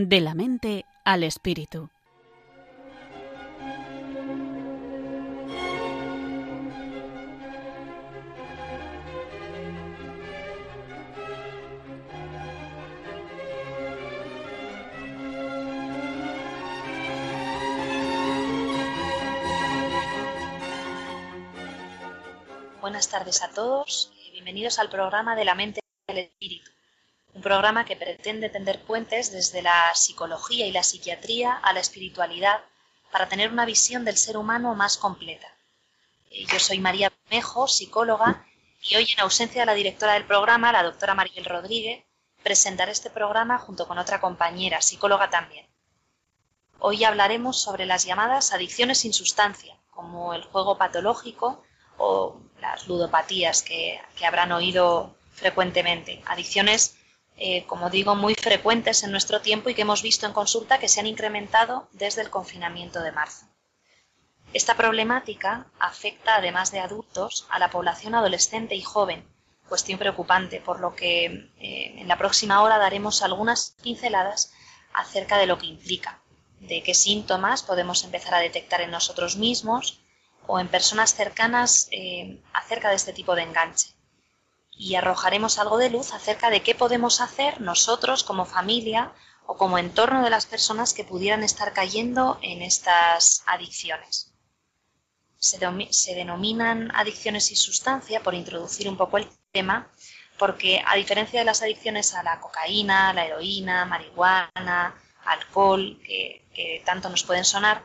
De la mente al espíritu. Buenas tardes a todos bienvenidos al programa de la mente un programa que pretende tender puentes desde la psicología y la psiquiatría a la espiritualidad para tener una visión del ser humano más completa. Eh, yo soy María Mejo, psicóloga, y hoy en ausencia de la directora del programa, la doctora Mariel Rodríguez, presentaré este programa junto con otra compañera, psicóloga también. Hoy hablaremos sobre las llamadas adicciones sin sustancia, como el juego patológico o las ludopatías que, que habrán oído frecuentemente, adicciones eh, como digo, muy frecuentes en nuestro tiempo y que hemos visto en consulta que se han incrementado desde el confinamiento de marzo. Esta problemática afecta, además de adultos, a la población adolescente y joven, cuestión preocupante, por lo que eh, en la próxima hora daremos algunas pinceladas acerca de lo que implica, de qué síntomas podemos empezar a detectar en nosotros mismos o en personas cercanas eh, acerca de este tipo de enganche y arrojaremos algo de luz acerca de qué podemos hacer nosotros como familia o como entorno de las personas que pudieran estar cayendo en estas adicciones. Se, denominan adicciones y sustancia, por introducir un poco el tema, porque a diferencia de las adicciones a la cocaína, la heroína, marihuana, alcohol, que, tanto nos pueden sonar,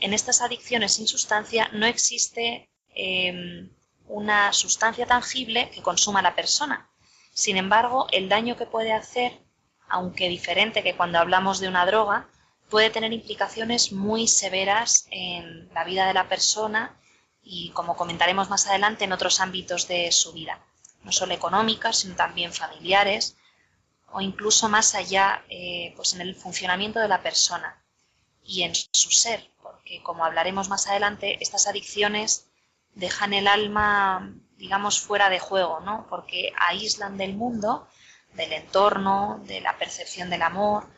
en estas adicciones sin sustancia no existe em, una sustancia tangible que consuma la persona. Sin embargo, el daño que puede hacer, aunque diferente que cuando hablamos de una droga, puede tener implicaciones muy severas en la vida de la persona y, como comentaremos más adelante, en otros ámbitos de su vida, no solo económicas, sino también familiares o incluso más allá, eh, pues en el funcionamiento de la persona y en su ser, porque como hablaremos más adelante, estas adicciones dejan el alma, digamos, fuera de juego, ¿no? Porque aíslan del mundo, del entorno, de la percepción del amor,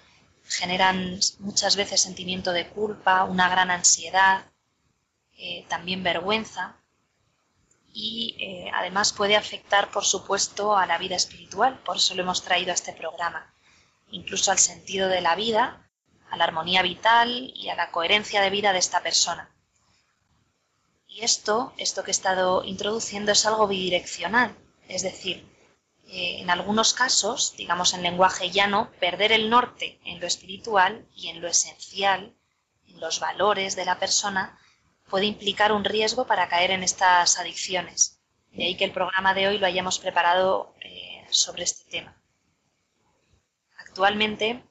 generan muchas veces sentimiento de culpa, una gran ansiedad, eh, también vergüenza y eh, además puede afectar, por supuesto, a la vida espiritual, por eso lo hemos traído a este programa, incluso al sentido de la vida, a la armonía vital y a la coherencia de vida de esta persona. Y esto, esto que he estado introduciendo es algo bidireccional, es decir, eh, en algunos casos, digamos en lenguaje llano, perder el norte en lo espiritual y en lo esencial, en los valores de la persona, puede implicar un riesgo para caer en estas adicciones. De ahí que el programa de hoy lo hayamos preparado eh, sobre este tema. Actualmente,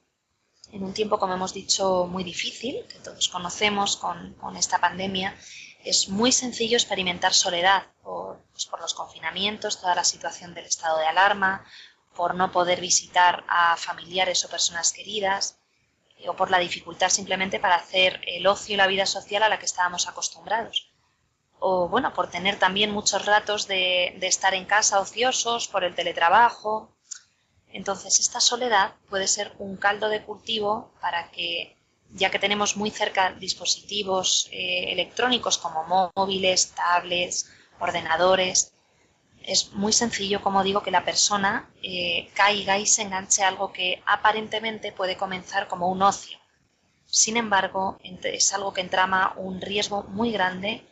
en un tiempo, como hemos dicho, muy difícil, que todos conocemos con, esta pandemia, es muy sencillo experimentar soledad pues, por, los confinamientos, toda la situación del estado de alarma, por no poder visitar a familiares o personas queridas, eh, o por la dificultad simplemente para hacer el ocio y la vida social a la que estábamos acostumbrados. O bueno, por tener también muchos ratos de, de estar en casa ociosos, por el teletrabajo. Entonces, esta soledad puede ser un caldo de cultivo para que ya que tenemos muy cerca dispositivos eh, electrónicos como móviles, tablets, ordenadores, es muy sencillo, como digo, que la persona eh, caiga y se enganche a algo que aparentemente puede comenzar como un ocio. Sin embargo, es algo que entrama un riesgo muy grande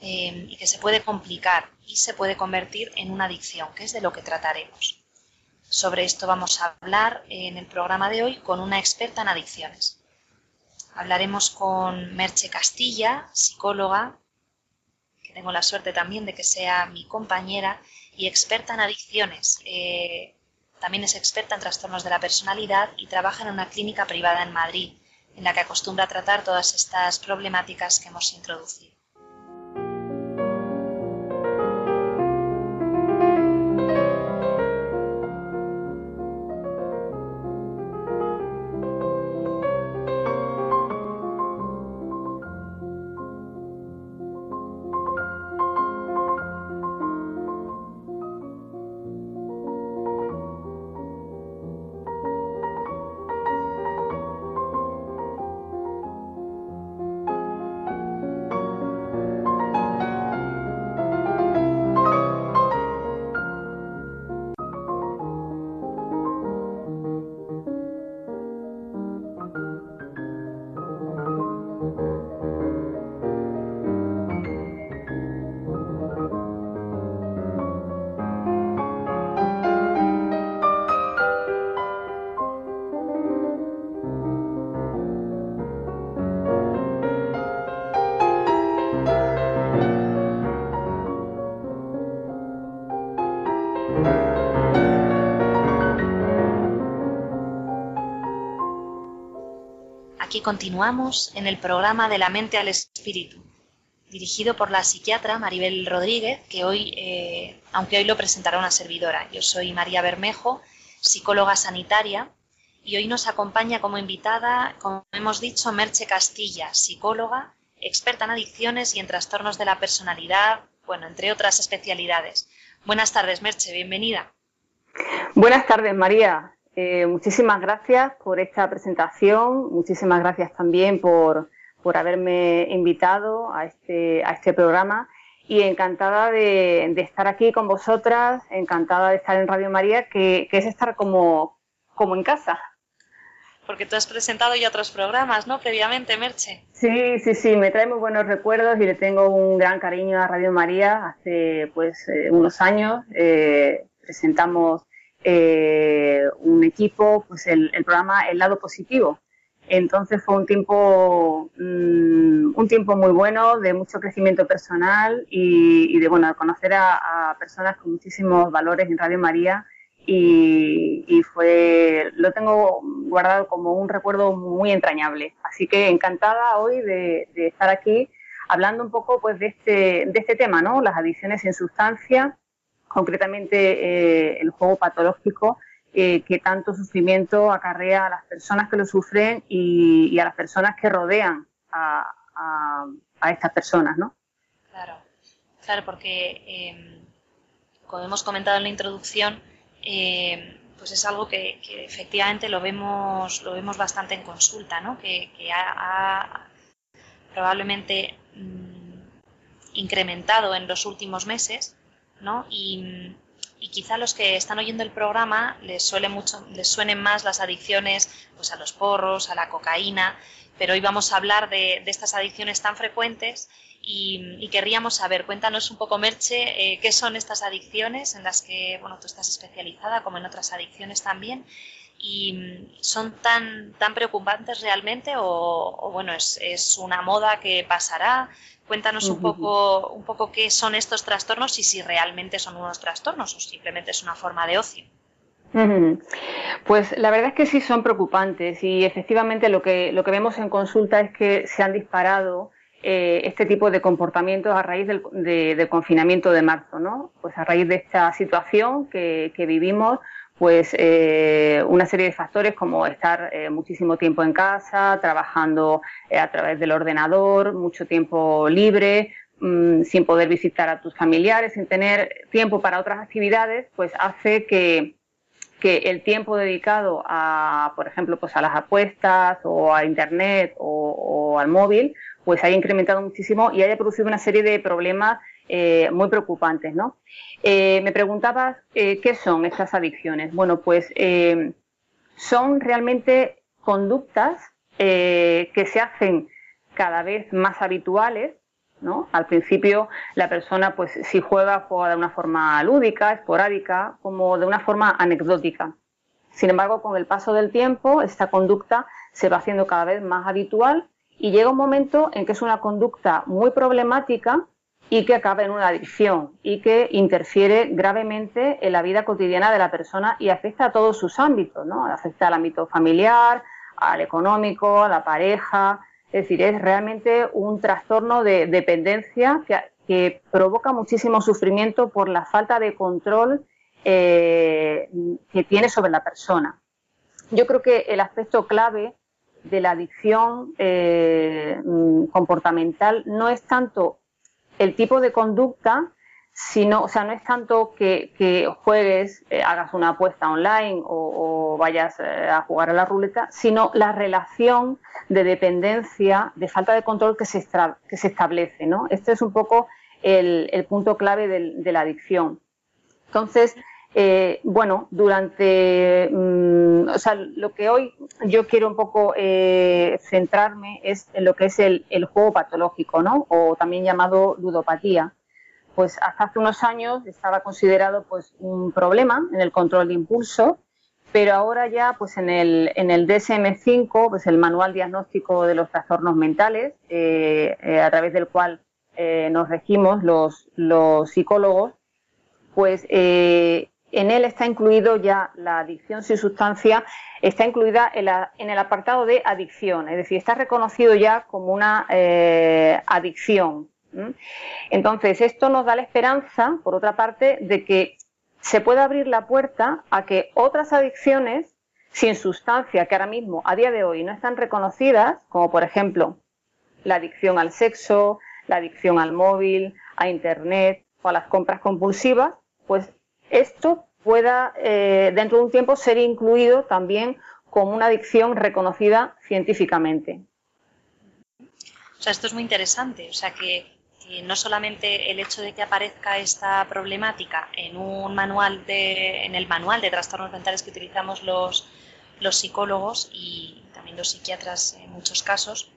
eh, y que se puede complicar y se puede convertir en una adicción, que es de lo que trataremos. Sobre esto vamos a hablar en el programa de hoy con una experta en adicciones. Hablaremos con Merche Castilla, psicóloga, que tengo la suerte también de que sea mi compañera y experta en adicciones. Eh, también es experta en trastornos de la personalidad y trabaja en una clínica privada en Madrid, en la que acostumbra a tratar todas estas problemáticas que hemos introducido. Continuamos en el programa de la mente al espíritu, dirigido por la psiquiatra Maribel Rodríguez, que hoy, eh, aunque hoy lo presentará una servidora. Yo soy María Bermejo, psicóloga sanitaria, y hoy nos acompaña como invitada, como hemos dicho, Merche Castilla, psicóloga, experta en adicciones y en trastornos de la personalidad, bueno, entre otras especialidades. Buenas tardes, Merche, bienvenida. Buenas tardes, María. Eh, muchísimas gracias por esta presentación, muchísimas gracias también por, por haberme invitado a este, a este programa y encantada de, estar aquí con vosotras, encantada de estar en Radio María, que, es estar como, como en casa. Porque tú has presentado ya otros programas, ¿no? Previamente, Merche. Sí, sí, sí, me trae muy buenos recuerdos y le tengo un gran cariño a Radio María. Hace pues eh, unos años eh, presentamos eh, un equipo, pues el, programa El lado positivo. Entonces fue un tiempo, mm, un tiempo muy bueno de mucho crecimiento personal y, de bueno conocer a, personas con muchísimos valores en Radio María y, fue lo tengo guardado como un recuerdo muy entrañable. Así que encantada hoy de, de estar aquí hablando un poco pues de este, de este tema, ¿no? Las adicciones en sustancia concretamente eh, el juego patológico eh, que tanto sufrimiento acarrea a las personas que lo sufren y, a las personas que rodean a, estas personas, ¿no? Claro, claro, porque em, como hemos comentado en la introducción, em, pues es algo que, efectivamente lo vemos, lo vemos bastante en consulta, ¿no? Que, ha, probablemente mm, incrementado en los últimos meses y, quizá a los que están oyendo el programa les, suele mucho, les suenen más las adicciones pues a los porros, a la cocaína, pero hoy vamos a hablar de, estas adicciones tan frecuentes y, querríamos saber, cuéntanos un poco, Merche, eh, qué son estas adicciones en las que bueno, tú estás especializada, como en otras adicciones también, y son tan, tan preocupantes realmente o, bueno, es, es, una moda que pasará. Cuéntanos un poco, un poco qué son estos trastornos y si realmente son unos trastornos o simplemente es una forma de ocio. Pues la verdad es que sí son preocupantes y efectivamente lo que, lo que vemos en consulta es que se han disparado eh, este tipo de comportamientos a raíz del, confinamiento de marzo, ¿no? Pues a raíz de esta situación que, que vivimos, pues eh, una serie de factores como estar eh, muchísimo tiempo en casa, trabajando eh, a través del ordenador, mucho tiempo libre, mm, sin poder visitar a tus familiares, sin tener tiempo para otras actividades, pues hace que, que el tiempo dedicado a, por ejemplo, pues a las apuestas o a internet o, o al móvil, pues haya incrementado muchísimo y haya producido una serie de problemas eh, muy preocupantes, ¿no? Eh, me preguntabas eh, qué son estas adicciones. Bueno, pues son realmente conductas que se hacen cada vez más habituales. Al principio la persona, pues si juega, juega de una forma lúdica, esporádica, como de una forma anecdótica. Sin embargo, con el paso del tiempo, esta conducta se va haciendo cada vez más habitual y llega un momento en que es una conducta muy problemática y que acaba en una adicción y que interfiere gravemente en la vida cotidiana de la persona y afecta a todos sus ámbitos, ¿no? Afecta al ámbito familiar, al económico, a la pareja. Es decir, es realmente un trastorno de dependencia que, provoca muchísimo sufrimiento por la falta de control eh, que tiene sobre la persona. Yo creo que el aspecto clave de la adicción eh, comportamental no es tanto el tipo de conducta, sino, o sea, no es tanto que, juegues, eh, hagas una apuesta online o, vayas eh, a jugar a la ruleta, sino la relación de dependencia, de falta de control que se, que se establece, ¿no? Este es un poco el, punto clave de, la adicción. Entonces, eh, bueno, durante, mm, o sea, lo que hoy yo quiero un poco eh, centrarme es en lo que es el, juego patológico, ¿no? O también llamado ludopatía. Pues hasta hace unos años estaba considerado pues un problema en el control de impulso, pero ahora ya pues en el, en el DSM-5, pues el manual diagnóstico de los trastornos mentales, eh, a través del cual nos regimos los, los psicólogos, pues en él está incluido ya la adicción sin sustancia, está incluida en, el apartado de adicción, es decir, está reconocido ya como una eh, adicción. Entonces, esto nos da la esperanza, por otra parte, de que se pueda abrir la puerta a que otras adicciones sin sustancia que ahora mismo, a día de hoy, no están reconocidas, como por ejemplo la adicción al sexo, la adicción al móvil, a Internet o a las compras compulsivas, pues esto pueda eh, dentro de un tiempo ser incluido también como una adicción reconocida científicamente. O sea, esto es muy interesante. O sea, que, no solamente el hecho de que aparezca esta problemática en un manual de, en el manual de trastornos mentales que utilizamos los, los psicólogos y también los psiquiatras en muchos casos,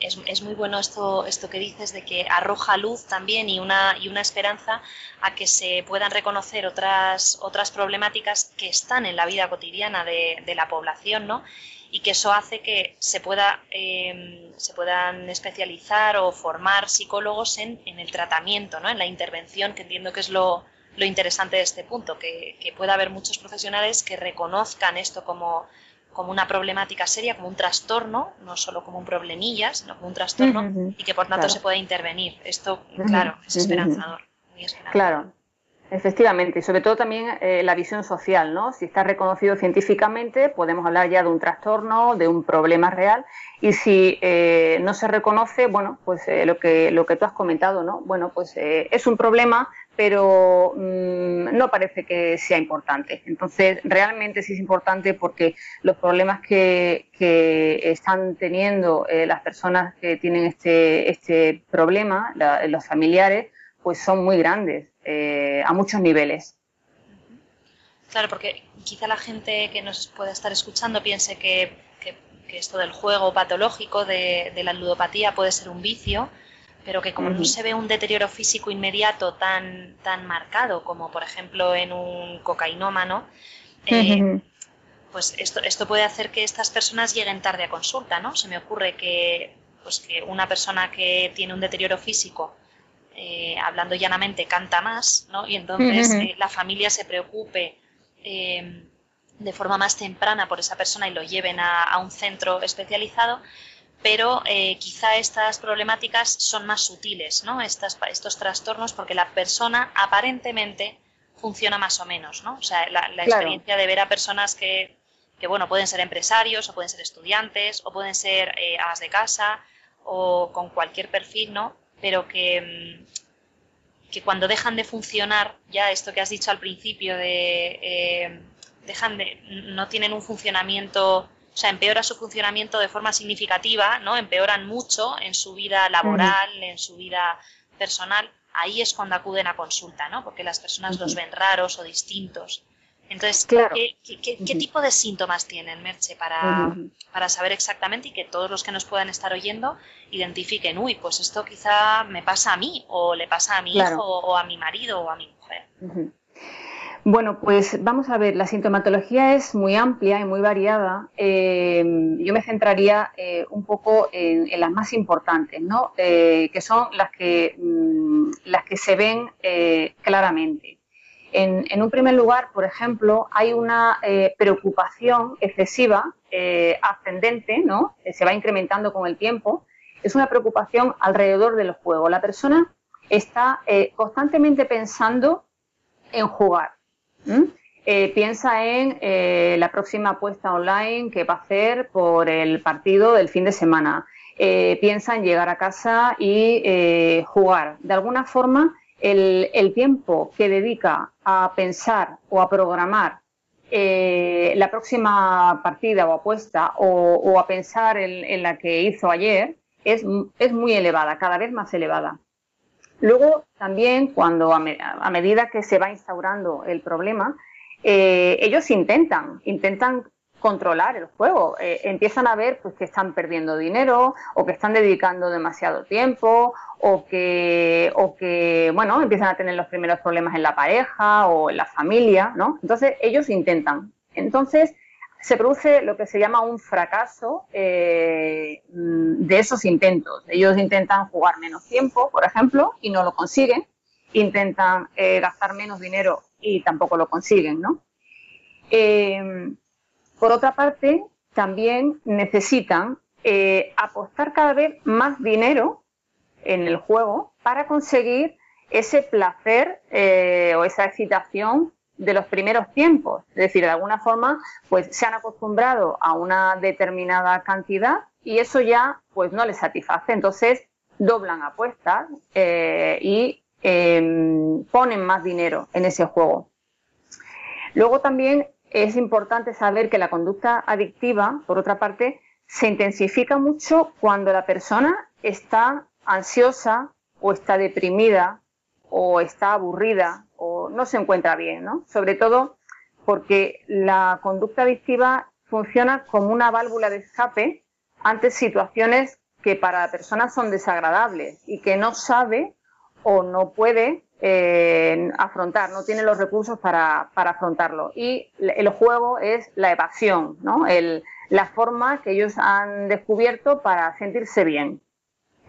es, es, muy bueno esto, esto que dices de que arroja luz también y una, y una esperanza a que se puedan reconocer otras, otras problemáticas que están en la vida cotidiana de, de la población, ¿no? Y que eso hace que se, pueda, eh, se puedan especializar o formar psicólogos en, en, el tratamiento, ¿no? En la intervención, que entiendo que es lo, lo interesante de este punto, que, que pueda haber muchos profesionales que reconozcan esto como como una problemática seria, como un trastorno, no solo como un problemilla, sino como un trastorno y que por tanto se puede intervenir. Esto, claro, es esperanzador, Claro. Efectivamente, y sobre todo también eh, la visión social, ¿no? Si está reconocido científicamente, podemos hablar ya de un trastorno, de un problema real, y si eh, no se reconoce, bueno, pues eh, lo que lo que tú has comentado, ¿no? Bueno, pues es un problema, pero mm, no parece que sea importante. Entonces, realmente sí es importante porque los problemas que, están teniendo eh, las personas que tienen este, este problema, los familiares, pues son muy grandes, eh, a muchos niveles. Claro, porque quizá la gente que nos pueda estar escuchando piense que, esto del juego patológico, de, de la ludopatía, puede ser un vicio, pero que como no se ve un deterioro físico inmediato tan, tan marcado como por ejemplo en un cocainómano, eh, pues esto, esto puede hacer que estas personas lleguen tarde a consulta, ¿no? Se me ocurre que, pues que una persona que tiene un deterioro físico, eh, hablando llanamente, canta más, ¿no? Y entonces eh, la familia se preocupe de forma más temprana por esa persona y lo lleven a un centro especializado, pero eh, quizá estas problemáticas son más sutiles, ¿no? Estas, estos trastornos, porque la persona aparentemente funciona más o menos, ¿no? O sea, la, experiencia de ver a personas que, que, bueno, pueden ser empresarios, o pueden ser estudiantes, o pueden ser eh, amas de casa, o con cualquier perfil, ¿no? Pero que, mm, que cuando dejan de funcionar, ya esto que has dicho al principio de... Eh, dejan de, no tienen un funcionamiento o sea, empeora su funcionamiento de forma significativa, ¿no? Empeoran mucho en su vida laboral, en su vida personal, ahí es cuando acuden a consulta, ¿no? Porque las personas los ven raros o distintos. Entonces, ¿qué, tipo de síntomas tienen, Merche, para, para, saber exactamente y que todos los que nos puedan estar oyendo identifiquen, uy, pues esto quizá me pasa a mí, o le pasa a mi hijo, o a mi marido, o a mi mujer? Bueno, pues vamos a ver, la sintomatología es muy amplia y muy variada. Eh, yo me centraría eh, un poco en, las más importantes, ¿no? Eh, que son las que, mm, las que se ven claramente. En, un primer lugar, por ejemplo, hay una preocupación excesiva, ascendente, ¿no? se va incrementando con el tiempo. Es una preocupación alrededor del juego. La persona está constantemente pensando en jugar ¿Mm? Eh, piensa en eh, la próxima apuesta online que va a hacer por el partido del fin de semana. Eh, piensa en llegar a casa y jugar. De alguna forma, el, tiempo que dedica a pensar o a programar la próxima partida o apuesta o, a pensar en, la que hizo ayer es, es muy elevada, cada vez más elevada. Luego, también, cuando a, medida que se va instaurando el problema, eh, ellos intentan, intentan controlar el juego. Eh, empiezan a ver pues, que están perdiendo dinero o que están dedicando demasiado tiempo o que, o que, bueno, empiezan a tener los primeros problemas en la pareja o en la familia, ¿no? Entonces, ellos intentan. Entonces, se produce lo que se llama un fracaso eh, de esos intentos. Ellos intentan jugar menos tiempo, por ejemplo, y no lo consiguen. Intentan eh, gastar menos dinero y tampoco lo consiguen, ¿no? Eh, por otra parte, también necesitan apostar cada vez más dinero en el juego para conseguir ese placer o esa excitación de los primeros tiempos. Es decir, de alguna forma, pues se han acostumbrado a una determinada cantidad y eso ya pues no les satisface. Entonces doblan apuestas eh, y em, ponen más dinero en ese juego. Luego también es importante saber que la conducta adictiva, por otra parte, se intensifica mucho cuando la persona está ansiosa o está deprimida o está aburrida o no se encuentra bien, ¿no? Sobre todo porque la conducta adictiva funciona como una válvula de escape ante situaciones que para la persona son desagradables y que no sabe o no puede eh, afrontar, no tiene los recursos para, para, afrontarlo. Y el juego es la evasión, ¿no? El, la forma que ellos han descubierto para sentirse bien.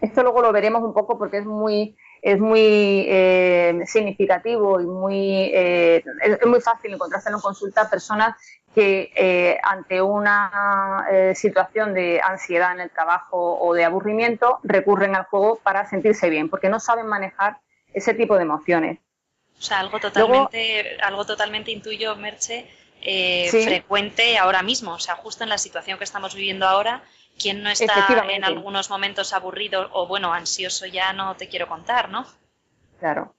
Esto luego lo veremos un poco porque es muy, es muy eh, significativo y muy, eh, es, muy fácil encontrarse en consulta personas que eh, ante una situación de ansiedad en el trabajo o de aburrimiento recurren al juego para sentirse bien, porque no saben manejar ese tipo de emociones. O sea, algo totalmente, algo totalmente intuyo, Merche, frecuente ahora mismo. O sea, justo en la situación que estamos viviendo ahora, ¿Quién no está en algunos momentos aburrido o, bueno, ansioso ya no te quiero contar, ¿no? Claro.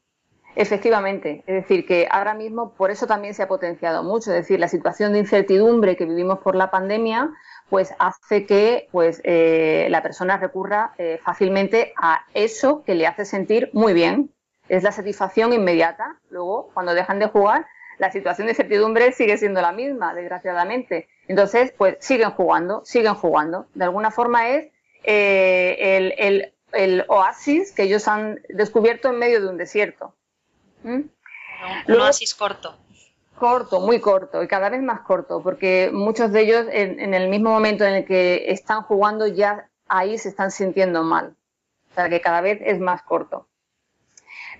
Efectivamente, es decir, que ahora mismo por eso también se ha potenciado mucho, es decir, la situación de incertidumbre que vivimos por la pandemia, pues hace que pues, eh, la persona recurra eh, fácilmente a eso que le hace sentir muy bien. Es la satisfacción inmediata. Luego, cuando dejan de jugar, la situación de incertidumbre sigue siendo la misma, desgraciadamente. Entonces, pues siguen jugando, siguen jugando. De alguna forma es eh, el, oasis que ellos han descubierto en medio de un desierto. ¿Mm? Un, oasis corto. Corto, muy corto y cada vez más corto, porque muchos de ellos en, el mismo momento en el que están jugando ya ahí se están sintiendo mal. O sea, que cada vez es más corto.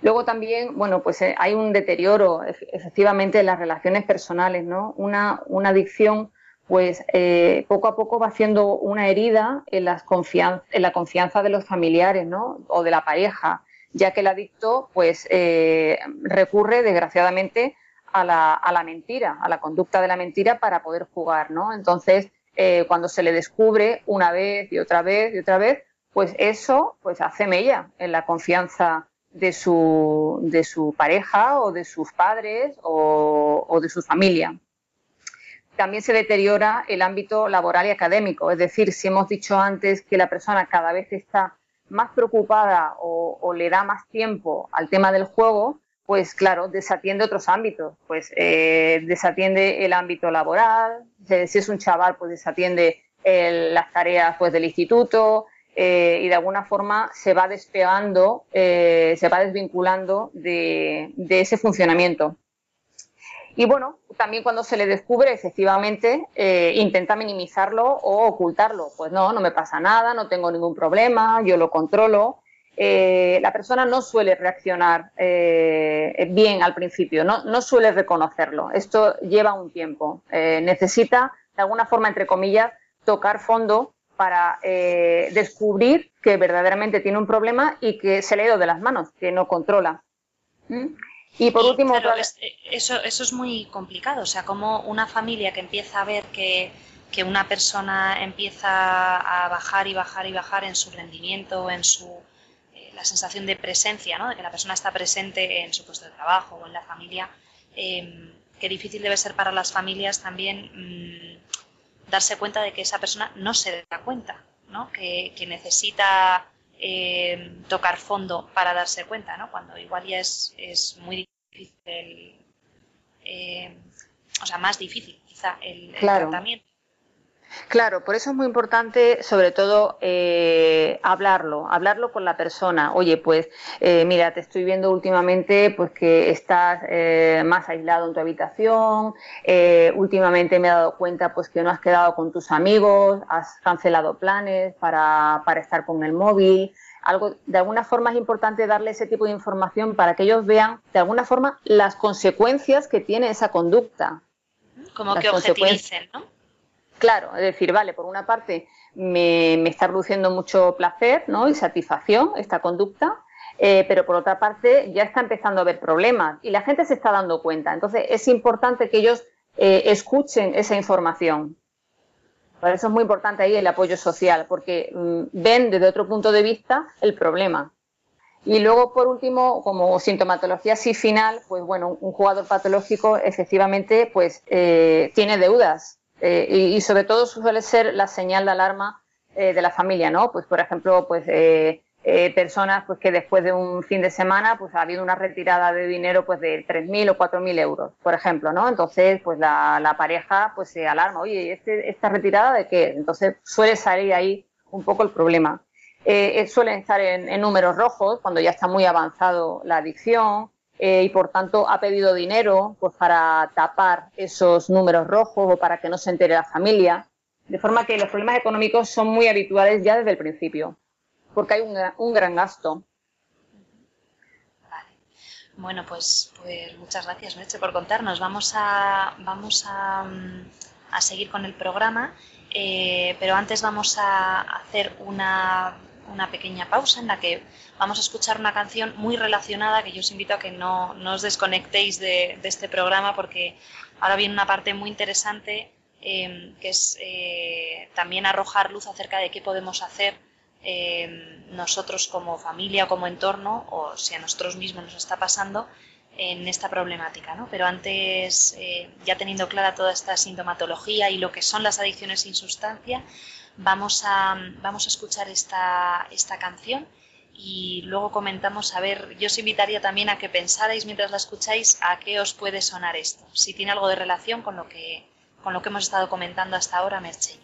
Luego también, bueno, pues eh, hay un deterioro efectivamente en las relaciones personales, ¿no? Una, una adicción pues eh, poco a poco va haciendo una herida en, las en la confianza de los familiares ¿no? o de la pareja, ya que el adicto pues eh, recurre desgraciadamente a la, mentira, a la conducta de la mentira para poder jugar, ¿no? Entonces, eh, cuando se le descubre una vez y otra vez y otra vez, pues eso pues hace mella en la confianza de su, de su pareja o de sus padres o de su familia también se deteriora el ámbito laboral y académico. Es decir, si hemos dicho antes que la persona cada vez está más preocupada o, le da más tiempo al tema del juego, pues claro, desatiende otros ámbitos. Pues eh, desatiende el ámbito laboral, si es un chaval, pues desatiende las tareas pues, del instituto eh, y de alguna forma se va despegando, eh, se va desvinculando de ese funcionamiento. Y bueno, también cuando se le descubre, efectivamente, eh, intenta minimizarlo o ocultarlo. Pues no, no me pasa nada, no tengo ningún problema, yo lo controlo. Eh, la persona no suele reaccionar eh, bien al principio, no, suele reconocerlo. Esto lleva un tiempo. necesita, de alguna forma, entre comillas, tocar fondo para descubrir que verdaderamente tiene un problema y que se le ha ido de las manos, que no controla. ¿Mm? Y por último, eh, eso, eso es muy complicado, o sea, como una familia que empieza a ver que, una persona empieza a bajar y bajar y bajar en su rendimiento, en su eh, la sensación de presencia, ¿no? de que la persona está presente en su puesto de trabajo o en la familia, eh, qué difícil debe ser para las familias también mm, darse cuenta de que esa persona no se da cuenta, ¿no? que, que necesita eh, tocar fondo para darse cuenta, ¿no? Cuando igual ya es, es muy difícil, eh, o sea, más difícil quizá el, tratamiento. Claro, por eso es muy importante, sobre todo, eh, hablarlo, hablarlo con la persona. Oye, pues, eh, mira, te estoy viendo últimamente, pues que estás eh, más aislado en tu habitación. últimamente me he dado cuenta, pues que no has quedado con tus amigos, has cancelado planes para, para estar con el móvil. algo, de alguna forma es importante darle ese tipo de información para que ellos vean, de alguna forma, las consecuencias que tiene esa conducta. Como que objetivicen, ¿no? Claro, es decir, vale, por una parte me, está produciendo mucho placer ¿no? y satisfacción esta conducta, eh, pero por otra parte ya está empezando a haber problemas y la gente se está dando cuenta. Entonces es importante que ellos eh, escuchen esa información. Por eso es muy importante ahí el apoyo social, porque mm, ven desde otro punto de vista el problema. Y luego, por último, como sintomatología así final, pues bueno, un jugador patológico efectivamente pues eh, tiene deudas eh, y, sobre todo suele ser la señal de alarma eh, de la familia, ¿no? Pues por ejemplo, pues eh, personas pues que después de un fin de semana pues ha habido una retirada de dinero pues de 3.000 o 4.000 euros, por ejemplo, ¿no? Entonces pues la, pareja pues se alarma, oye, este, ¿esta retirada de qué? Entonces suele salir ahí un poco el problema. Suelen estar en, en, números rojos cuando ya está muy avanzado la adicción eh, y por tanto ha pedido dinero pues para tapar esos números rojos o para que no se entere la familia. De forma que los problemas económicos son muy habituales ya desde el principio porque hay un, gran gasto. Vale. Bueno, pues, pues muchas gracias, Meche, por contarnos. Vamos a, vamos a, a seguir con el programa, eh, pero antes vamos a hacer una, una, pequeña pausa en la que vamos a escuchar una canción muy relacionada que yo os invito a que no, no os desconectéis de, este programa porque ahora viene una parte muy interesante eh, que es eh, también arrojar luz acerca de qué podemos hacer eh, nosotros como familia o como entorno, o si a nosotros mismos nos está pasando, en esta problemática. ¿no? Pero antes, eh, ya teniendo clara toda esta sintomatología y lo que son las adicciones sin sustancia, vamos a, vamos a escuchar esta, esta canción y luego comentamos, a ver, yo os invitaría también a que pensarais mientras la escucháis a qué os puede sonar esto, si tiene algo de relación con lo que, con lo que hemos estado comentando hasta ahora, Merche.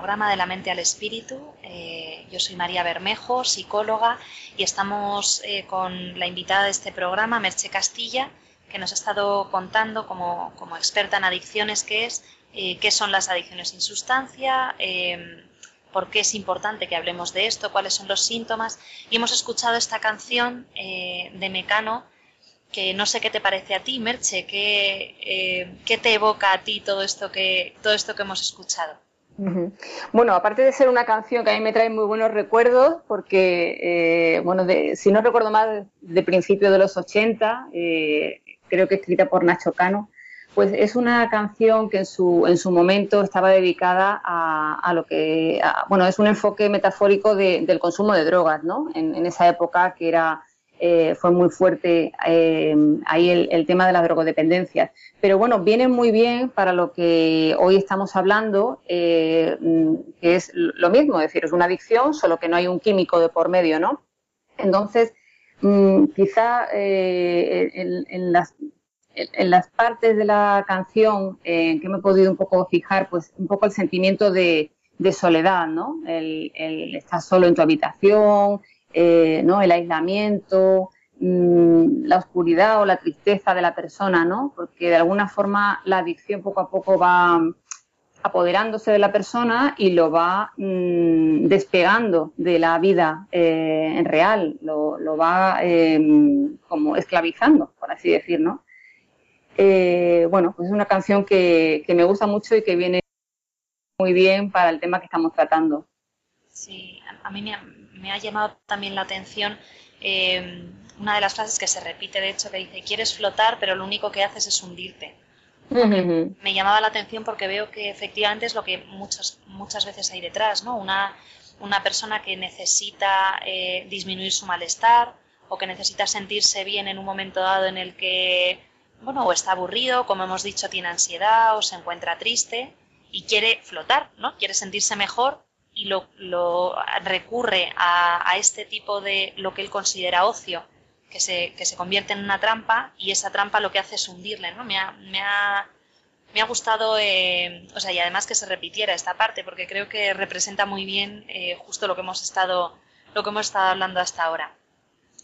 Programa de la mente al espíritu. Eh, yo soy María Bermejo, psicóloga, y estamos eh, con la invitada de este programa, Merche Castilla, que nos ha estado contando como, experta en adicciones qué es, eh, qué son las adicciones sin sustancia, por qué es importante que hablemos de esto, cuáles son los síntomas. Y hemos escuchado esta canción de Mecano que no sé qué te parece a ti, Merche, qué, eh, qué te evoca a ti todo esto que, todo esto que hemos escuchado. Bueno, aparte de ser una canción que a mí me trae muy buenos recuerdos, porque, eh, bueno, si no recuerdo mal, de principio de los 80, eh, creo que escrita por Nacho Cano, pues es una canción que en su, en su momento estaba dedicada a, lo que, bueno, es un enfoque metafórico del consumo de drogas, ¿no? En esa época que era eh, fue muy fuerte eh, ahí el, tema de las drogodependencias. Pero bueno, viene muy bien para lo que hoy estamos hablando, eh, que es lo mismo, es decir, es una adicción, solo que no hay un químico de por medio, ¿no? Entonces, mm, quizá en, las, partes de la canción que me he podido un poco fijar, pues un poco el sentimiento de, soledad, ¿no? El estar solo en tu habitación, eh, ¿no? el aislamiento, mm, la oscuridad o la tristeza de la persona, ¿no? porque de alguna forma la adicción poco a poco va apoderándose de la persona y lo va mm, despegando de la vida eh, en real, lo, va em, como esclavizando, por así decir, ¿no? Eh, bueno, pues es una canción que, que me gusta mucho y que viene muy bien para el tema que estamos tratando. Sí, a mí me, me ha llamado también la atención eh, una de las frases que se repite, de hecho, que dice, quieres flotar, pero lo único que haces es hundirte. Me llamaba la atención porque veo que efectivamente es lo que muchas, muchas veces hay detrás, ¿no? Una, una persona que necesita eh, disminuir su malestar o que necesita sentirse bien en un momento dado en el que, bueno, o está aburrido, como hemos dicho, tiene ansiedad o se encuentra triste y quiere flotar, ¿no? Quiere sentirse mejor y lo, recurre a, este tipo de lo que él considera ocio, que se, que se convierte en una trampa y esa trampa lo que hace es hundirle, ¿no? Me ha, me ha, me ha gustado, eh, o sea, y además que se repitiera esta parte, porque creo que representa muy bien eh, justo lo que hemos estado, lo que hemos estado hablando hasta ahora.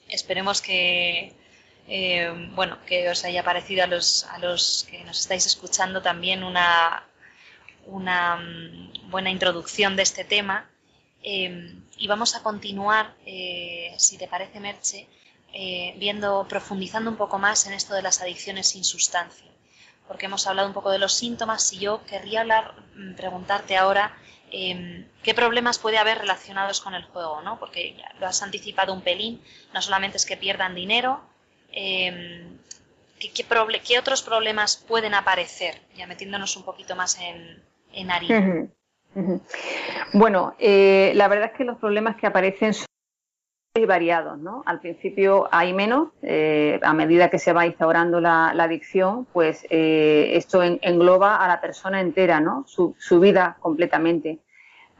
Esperemos que, eh, bueno, que os haya parecido a los, a los que nos estáis escuchando también una, una mm, buena introducción de este tema em, y vamos a continuar, eh, si te parece, Merche, eh, viendo, profundizando un poco más en esto de las adicciones sin sustancia, porque hemos hablado un poco de los síntomas y yo querría hablar, mm, preguntarte ahora em, qué problemas puede haber relacionados con el juego, ¿no? Porque lo has anticipado un pelín, no solamente es que pierdan dinero, em, ¿qué, qué, otros problemas pueden aparecer? Ya metiéndonos un poquito más en, en Bueno, eh, la verdad es que los problemas que aparecen son variados, ¿no? Al principio hay menos, eh, a medida que se va instaurando la, adicción, pues eh, esto engloba a la persona entera, ¿no? Su, vida completamente.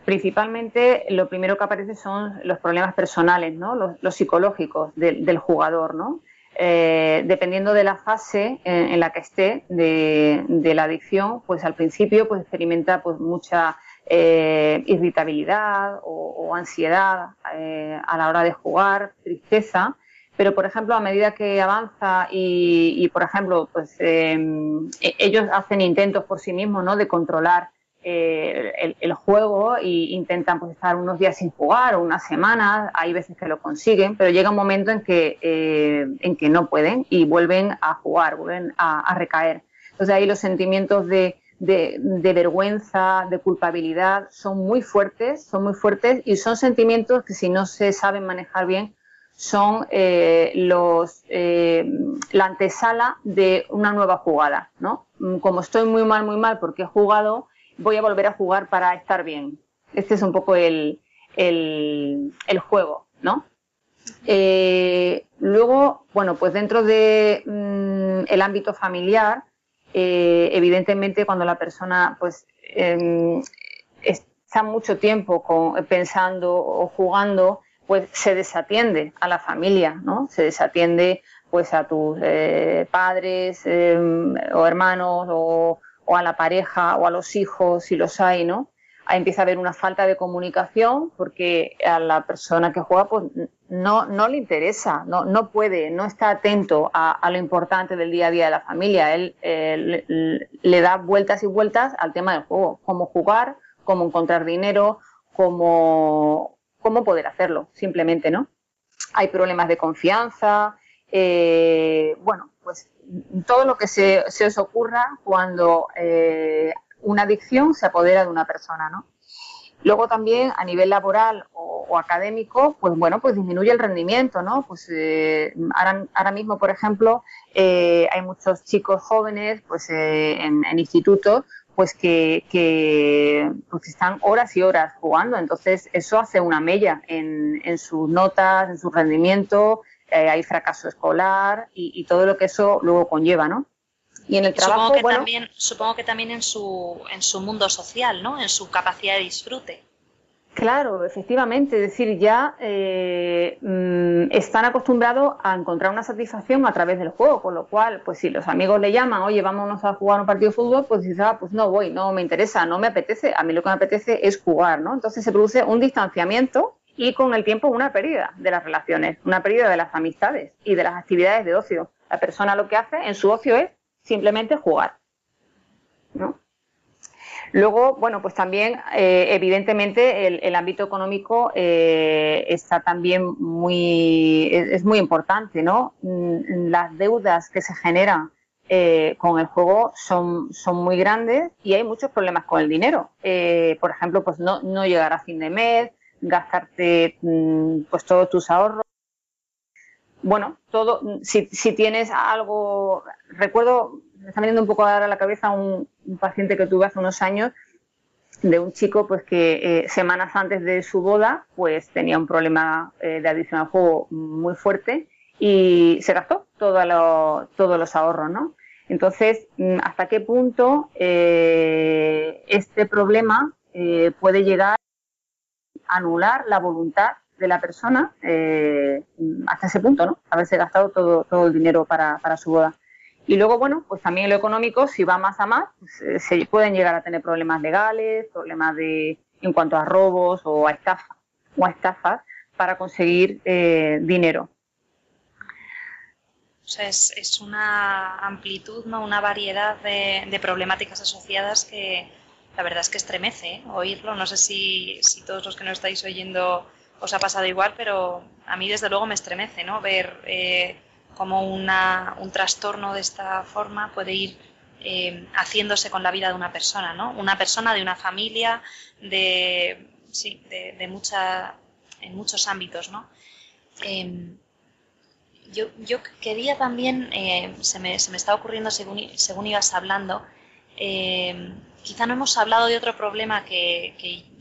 Principalmente lo primero que aparece son los problemas personales, ¿no? Los, psicológicos del jugador, ¿no? Eh, dependiendo de la fase en, la que esté de, la adicción, pues al principio pues experimenta pues mucha eh, irritabilidad o, ansiedad eh, a la hora de jugar, tristeza, pero por ejemplo a medida que avanza y, por ejemplo pues ellos hacen intentos por sí mismos ¿no? de controlar eh, el, juego e intentan pues, estar unos días sin jugar o unas semanas, hay veces que lo consiguen, pero llega un momento en que, eh, en que no pueden y vuelven a jugar, vuelven a, recaer. Entonces ahí los sentimientos de, de, vergüenza, de culpabilidad son muy fuertes, son muy fuertes y son sentimientos que si no se saben manejar bien son eh, los la antesala de una nueva jugada, ¿no? Como estoy muy mal, muy mal porque he jugado, voy a volver a jugar para estar bien. Este es un poco el, el, juego, ¿no? Eh, luego, bueno, pues dentro de mm, el ámbito familiar, eh, evidentemente cuando la persona pues em, está mucho tiempo pensando o jugando, pues se desatiende a la familia, ¿no? Se desatiende pues a tus eh, padres em, o hermanos o, o a la pareja o a los hijos, si los hay, ¿no? Ahí empieza a haber una falta de comunicación porque a la persona que juega pues no, no le interesa, no, no puede, no está atento a, lo importante del día a día de la familia. Él le, da vueltas y vueltas al tema del juego, cómo jugar, cómo encontrar dinero, cómo, cómo poder hacerlo, simplemente, ¿no? Hay problemas de confianza, eh, bueno, pues todo lo que se, se os ocurra cuando eh, una adicción se apodera de una persona, ¿no? Luego también a nivel laboral o, académico, pues bueno, pues disminuye el rendimiento, ¿no? Pues eh, ahora, mismo, por ejemplo, eh, hay muchos chicos jóvenes, pues en, en, institutos, pues que, que pues están horas y horas jugando, entonces eso hace una mella en sus notas, en su rendimiento, eh, hay fracaso escolar y, todo lo que eso luego conlleva, ¿no? Y en el trabajo, supongo que también, supongo que también en su, en su mundo social, ¿no? En su capacidad de disfrute. Claro, efectivamente, es decir, ya eh, mm, están acostumbrados a encontrar una satisfacción a través del juego, con lo cual, pues si los amigos le llaman, oye, vámonos a jugar un partido de fútbol, pues dices, ah, pues no voy, no me interesa, no me apetece, a mí lo que me apetece es jugar, ¿no? Entonces se produce un distanciamiento y con el tiempo una pérdida de las relaciones, una pérdida de las amistades y de las actividades de ocio. La persona lo que hace en su ocio es simplemente jugar. ¿no? Luego, bueno, pues también, eh, evidentemente, el, ámbito económico eh, está también muy, es, muy importante, ¿no? Mm, las deudas que se generan eh, con el juego son, son muy grandes y hay muchos problemas con el dinero. por ejemplo, pues no, no llegar a fin de mes, gastarte mm, pues todos tus ahorros. Bueno, todo, si, si tienes algo, recuerdo, me está viniendo un poco ahora a la cabeza un, paciente que tuve hace unos años de un chico pues que eh, semanas antes de su boda pues tenía un problema eh, de adicción al juego muy fuerte y se gastó todo todos los ahorros, ¿no? Entonces, mm, ¿hasta qué punto eh, este problema puede llegar anular la voluntad de la persona eh, hasta ese punto, ¿no? Haberse gastado todo, todo el dinero para, para, su boda. Y luego, bueno, pues también lo económico, si va más a más, pues, eh, se pueden llegar a tener problemas legales, problemas de en cuanto a robos o a estafas, o a estafas para conseguir eh, dinero. O sea, es, es, una amplitud, ¿no? una variedad de, de problemáticas asociadas que, la verdad es que estremece ¿eh? oírlo. No sé si, si, todos los que nos estáis oyendo os ha pasado igual, pero a mí desde luego me estremece ¿no? ver eh, cómo una, un trastorno de esta forma puede ir eh, haciéndose con la vida de una persona, ¿no? Una persona, de una familia, de, sí, de, mucha, en muchos ámbitos, ¿no? Em, yo, yo, quería también, se me, se, me, está ocurriendo según, según ibas hablando, eh, quizá no hemos hablado de otro problema que,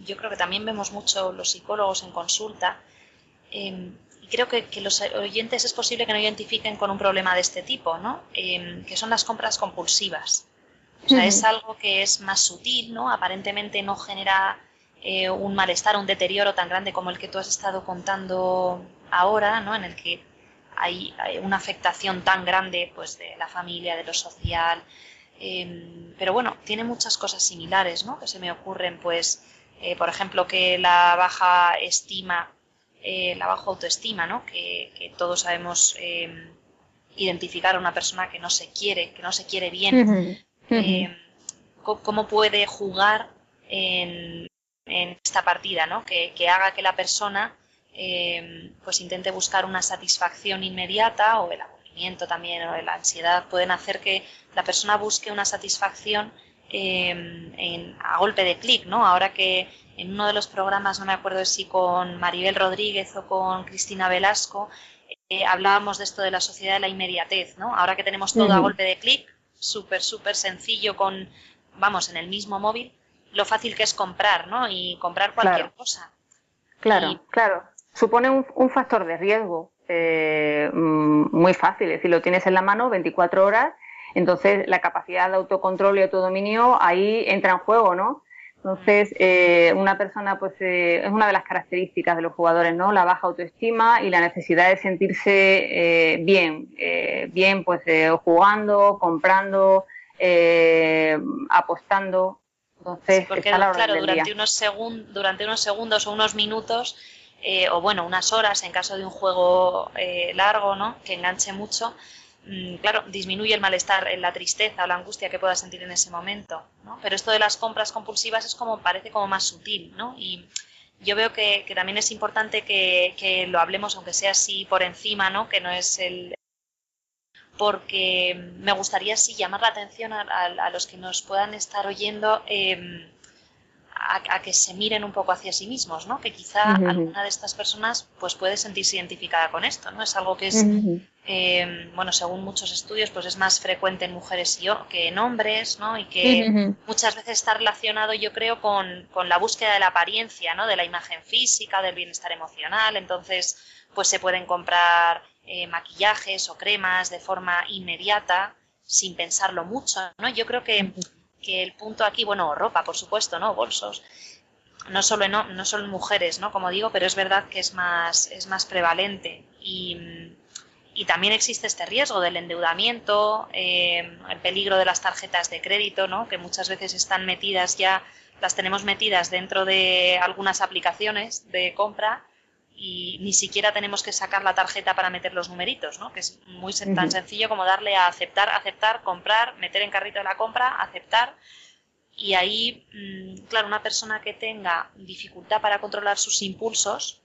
yo creo que también vemos mucho los psicólogos en consulta. Em, y creo que, los oyentes es posible que no identifiquen con un problema de este tipo, ¿no? Em, que son las compras compulsivas. O sea, es algo que es más sutil, ¿no? Aparentemente no genera eh, un malestar, un deterioro tan grande como el que tú has estado contando ahora, ¿no? En el que hay, hay una afectación tan grande, pues, de la familia, de lo social, Em, pero bueno, tiene muchas cosas similares, ¿no? Que se me ocurren, pues, eh, por ejemplo, que la baja estima, eh, la baja autoestima, ¿no? Que, todos sabemos em, identificar a una persona que no se quiere, que no se quiere bien. Em, ¿Cómo puede jugar en, esta partida, ¿no? Que, que, haga que la persona pues intente buscar una satisfacción inmediata o el también o la ansiedad pueden hacer que la persona busque una satisfacción em, a golpe de clic, ¿no? Ahora que en uno de los programas, no me acuerdo si con Maribel Rodríguez o con Cristina Velasco, eh, hablábamos de esto de la sociedad de la inmediatez, ¿no? Ahora que tenemos todo a golpe de clic, súper, súper sencillo con, vamos, en el mismo móvil, lo fácil que es comprar, ¿no? Y comprar cualquier cosa. Claro, claro. Supone un factor de riesgo eh, mm, muy fácil, es decir, lo tienes en la mano 24 horas, entonces la capacidad de autocontrol y autodominio ahí entra en juego, ¿no? Entonces, eh, una persona, pues, eh, es una de las características de los jugadores, ¿no? La baja autoestima y la necesidad de sentirse bien, bien, pues, jugando, comprando, eh, apostando. Entonces, porque claro, durante unos, durante unos segundos o unos minutos, eh, o bueno, unas horas en caso de un juego eh, largo, ¿no? Que enganche mucho, mm, claro, disminuye el malestar, la tristeza o la angustia que puedas sentir en ese momento, ¿no? Pero esto de las compras compulsivas es como, parece como más sutil, ¿no? Y yo veo que, también es importante que, lo hablemos, aunque sea así por encima, ¿no? Que no es el, porque me gustaría sí llamar la atención a, los que nos puedan estar oyendo em, a, que se miren un poco hacia sí mismos, ¿no? Que quizá alguna de estas personas pues puede sentirse identificada con esto, ¿no? Es algo que es, em, bueno, según muchos estudios, pues es más frecuente en mujeres que en hombres, ¿no? Y que muchas veces está relacionado, yo creo, con, con, la búsqueda de la apariencia, ¿no? De la imagen física, del bienestar emocional, entonces, pues se pueden comprar eh, maquillajes o cremas de forma inmediata, sin pensarlo mucho, ¿no? Yo creo que, el punto aquí, bueno, ropa, por supuesto, ¿no? Bolsos, no solo en, no solo mujeres, ¿no? Como digo, pero es verdad que es más, es más prevalente y, también existe este riesgo del endeudamiento, eh, el peligro de las tarjetas de crédito, ¿no? Que muchas veces están metidas ya, las tenemos metidas dentro de algunas aplicaciones de compra y ni siquiera tenemos que sacar la tarjeta para meter los numeritos, ¿no? que es muy tan sencillo como darle a aceptar, aceptar, comprar, meter en carrito de la compra, aceptar. Y ahí, mm, claro, una persona que tenga dificultad para controlar sus impulsos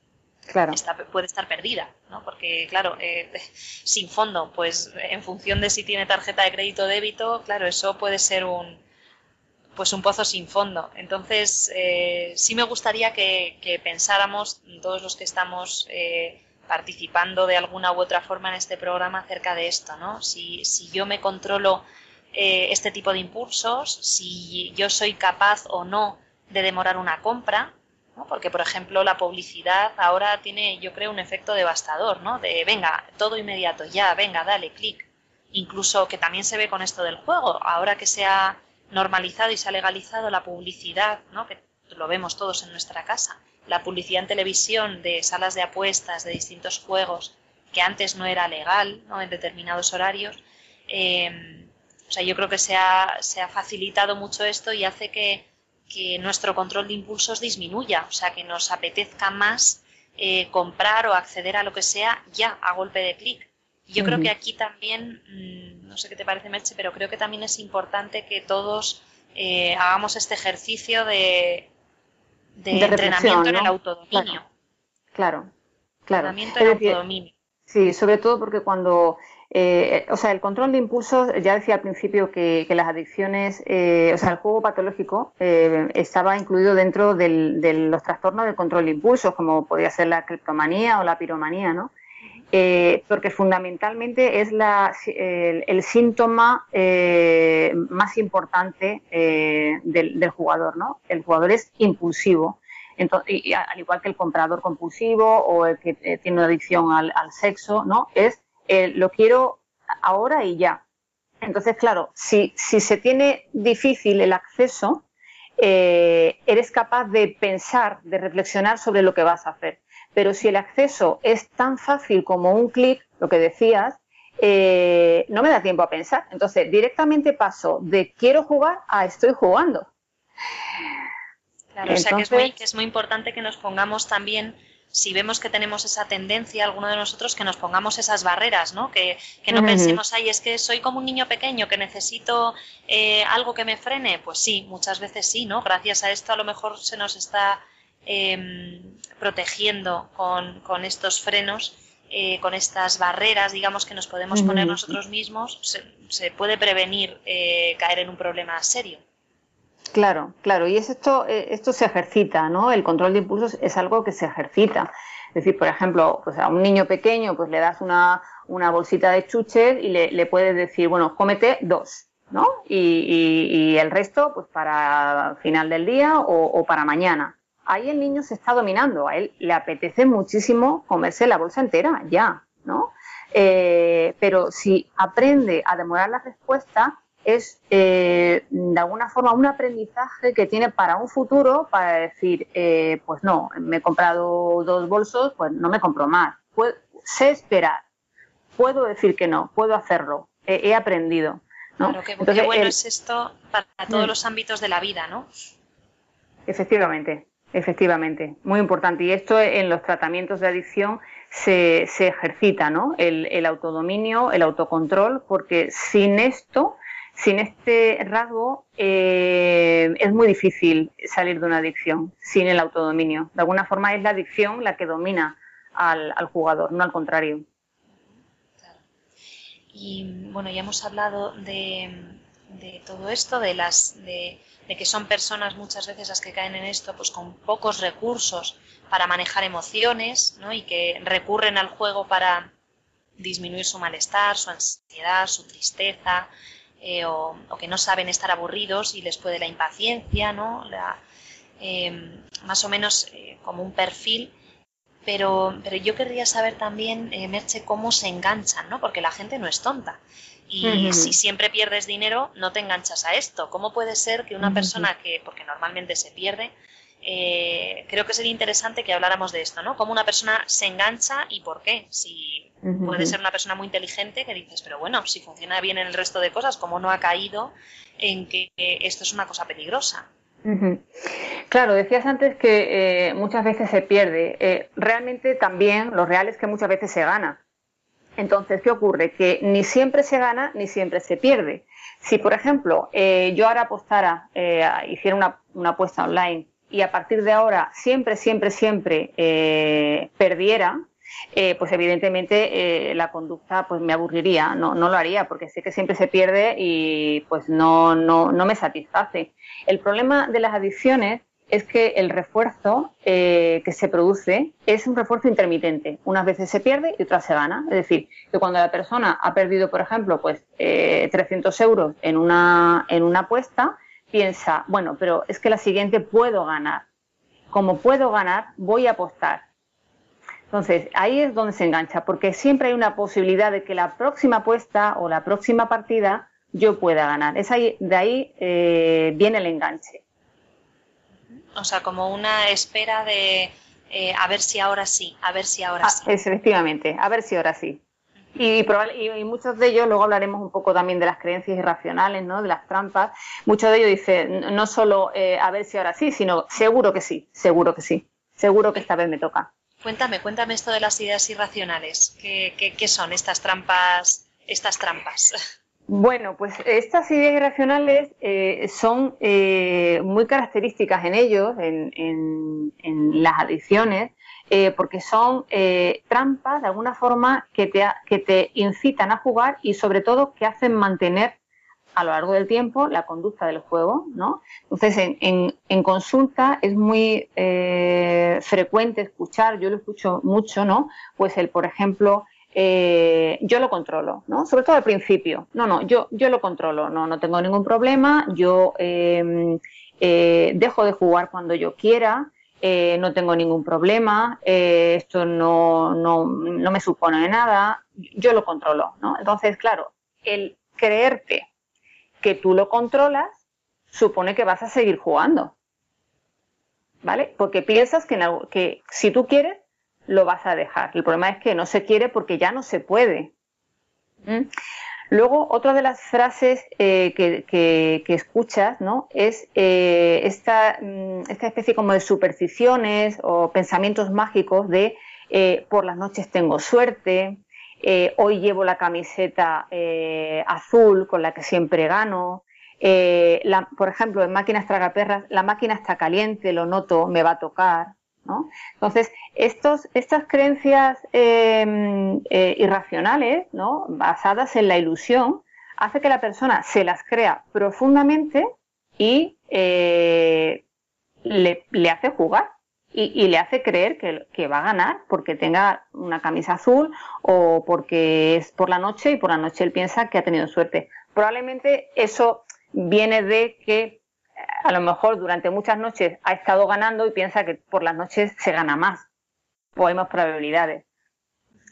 claro. puede estar perdida, ¿no? porque, claro, eh, sin fondo, pues en función de si tiene tarjeta de crédito o débito, claro, eso puede ser un, pues un pozo sin fondo. Entonces, eh, sí me gustaría que, pensáramos, todos los que estamos eh, participando de alguna u otra forma en este programa, acerca de esto, ¿no? Si, yo me controlo eh, este tipo de impulsos, si yo soy capaz o no de demorar una compra, ¿no? porque, por ejemplo, la publicidad ahora tiene, yo creo, un efecto devastador, ¿no? De, venga, todo inmediato, ya, venga, dale, clic. Incluso que también se ve con esto del juego, ahora que sea normalizado y se ha legalizado la publicidad, ¿no? que lo vemos todos en nuestra casa, la publicidad en televisión de salas de apuestas, de distintos juegos, que antes no era legal ¿no? en determinados horarios. Em, o sea, yo creo que se ha, se ha facilitado mucho esto y hace que, nuestro control de impulsos disminuya, o sea, que nos apetezca más eh, comprar o acceder a lo que sea ya a golpe de clic. Yo creo que aquí también, mm, no sé qué te parece, Merche, pero creo que también es importante que todos eh, hagamos este ejercicio de, entrenamiento en el autodominio. Claro, claro. Entrenamiento en el autodominio. Sí, sobre todo porque cuando, eh, o sea, el control de impulsos, ya decía al principio que, las adicciones, eh, o sea, el juego patológico estaba incluido dentro de los trastornos del control de impulsos, como podía ser la criptomanía o la piromanía, ¿no? Eh, porque fundamentalmente es la, el, síntoma eh, más importante eh, del, jugador, ¿no? El jugador es impulsivo. Entonces, al igual que el comprador compulsivo o el que tiene una adicción al, sexo, ¿no? Es lo quiero ahora y ya. Entonces, claro, si, si se tiene difícil el acceso, eres capaz de pensar, de reflexionar sobre lo que vas a hacer. Pero si el acceso es tan fácil como un clic, lo que decías, eh, no me da tiempo a pensar. Entonces, directamente paso de quiero jugar a estoy jugando. Claro, o sea que es, muy, que es muy importante que nos pongamos también si vemos que tenemos esa tendencia, alguno de nosotros, que nos pongamos esas barreras, ¿no? Que, no pensemos, ay, es que soy como un niño pequeño que necesito eh, algo que me frene. Pues sí, muchas veces sí, ¿no? Gracias a esto a lo mejor se nos está Em, protegiendo con, estos frenos, eh, con estas barreras, digamos, que nos podemos poner nosotros mismos, se, puede prevenir eh, caer en un problema serio. Claro, claro, y es esto, eh, esto se ejercita, ¿no? El control de impulsos es algo que se ejercita. Es decir, por ejemplo, pues a un niño pequeño, pues le das una, una bolsita de chuches y le, le puedes decir, bueno, cómete dos, ¿no? Y, el resto, pues para final del día o para mañana ahí el niño se está dominando, a él le apetece muchísimo comerse la bolsa entera, ya, ¿no? Eh, pero si aprende a demorar la respuesta, es eh, de alguna forma un aprendizaje que tiene para un futuro para decir, eh, pues no, me he comprado dos bolsos, pues no me compro más. sé esperar, puedo decir que no, puedo hacerlo, he aprendido. Claro, qué, bueno es esto para todos mm. los ámbitos de la vida, ¿no? Efectivamente, efectivamente, muy importante. Y esto en los tratamientos de adicción se, se ejercita, ¿no? El, el, autodominio, el autocontrol, porque sin esto, sin este rasgo, eh, es muy difícil salir de una adicción, sin el autodominio. De alguna forma es la adicción la que domina al, al jugador, no al contrario. Y bueno, ya hemos hablado de, de todo esto, de las de, de, que son personas muchas veces las que caen en esto, pues con pocos recursos para manejar emociones, ¿no? Y que recurren al juego para disminuir su malestar, su ansiedad, su tristeza, eh, o, que no saben estar aburridos y les puede la impaciencia, ¿no? Em, más o menos eh, como un perfil pero, pero yo querría saber también, eh, Merche, cómo se enganchan, ¿no? Porque la gente no es tonta. Y si siempre pierdes dinero, no te enganchas a esto. ¿Cómo puede ser que una persona que, porque normalmente se pierde, eh, creo que sería interesante que habláramos de esto, ¿no? Cómo una persona se engancha y por qué. Si puede ser una persona muy inteligente que dices, pero bueno, si funciona bien en el resto de cosas, ¿cómo no ha caído en que esto es una cosa peligrosa? Claro, decías antes que eh, muchas veces se pierde. Eh, realmente también lo real es que muchas veces se gana. Entonces, ¿qué ocurre? Que ni siempre se gana ni siempre se pierde. Si, por ejemplo, eh, yo ahora apostara, hiciera una, apuesta online y a partir de ahora siempre, siempre, siempre perdiera, eh, pues evidentemente eh, la conducta pues me aburriría, no, no lo haría porque sé que siempre se pierde y pues no, no, no me satisface. El problema de las adicciones es que el refuerzo eh, que se produce es un refuerzo intermitente. Unas veces se pierde y otras se gana. Es decir, que cuando la persona ha perdido, por ejemplo, pues 300 euros en una, en una apuesta, piensa, bueno, pero es que la siguiente puedo ganar. Como puedo ganar, voy a apostar. Entonces, ahí es donde se engancha, porque siempre hay una posibilidad de que la próxima apuesta o la próxima partida yo pueda ganar. Es ahí, de ahí eh, viene el enganche. O sea, como una espera de eh, a ver si ahora sí, a ver si ahora ah, sí. Efectivamente, a ver si ahora sí. Y, y, muchos de ellos, luego hablaremos un poco también de las creencias irracionales, ¿no? de las trampas. Muchos de ellos dicen, no solo eh, a ver si ahora sí, sino seguro que sí, seguro que sí, seguro que esta vez me toca. Cuéntame, cuéntame esto de las ideas irracionales. ¿Qué, qué, son estas trampas? Estas trampas. Bueno, pues estas ideas irracionales eh, son eh, muy características en ellos, en, en, las adicciones, eh, porque son trampas de alguna forma que te, que te incitan a jugar y sobre todo que hacen mantener a lo largo del tiempo la conducta del juego, ¿no? Entonces, en, en, consulta es muy eh, frecuente escuchar, yo lo escucho mucho, ¿no? Pues el, por ejemplo, eh, yo lo controlo, ¿no? Sobre todo al principio. No, no, yo, yo lo controlo, no, no tengo ningún problema, yo em, eh, dejo de jugar cuando yo quiera, no tengo ningún problema, esto no, no, no me supone nada, yo lo controlo, ¿no? Entonces, claro, el creerte que tú lo controlas, supone que vas a seguir jugando. ¿Vale? Porque piensas que si tú quieres, lo vas a dejar. El problema es que no se quiere porque ya no se puede. ¿Mm? Luego, otra de las frases eh, que, escuchas, ¿no? Es eh, esta, mm, esta, especie como de supersticiones o pensamientos mágicos de eh, por las noches tengo suerte, hoy llevo la camiseta azul con la que siempre gano. Por ejemplo, en máquinas tragaperras, la máquina está caliente, lo noto, me va a tocar. Entonces, estas creencias em, irracionales, ¿no? basadas en la ilusión, hace que la persona se las crea profundamente y le, le hace jugar y, le hace creer que, va a ganar porque tenga una camisa azul o porque es por la noche y por la noche él piensa que ha tenido suerte. Probablemente eso viene de que eh, a lo mejor durante muchas noches ha estado ganando y piensa que por las noches se gana más o hay más probabilidades.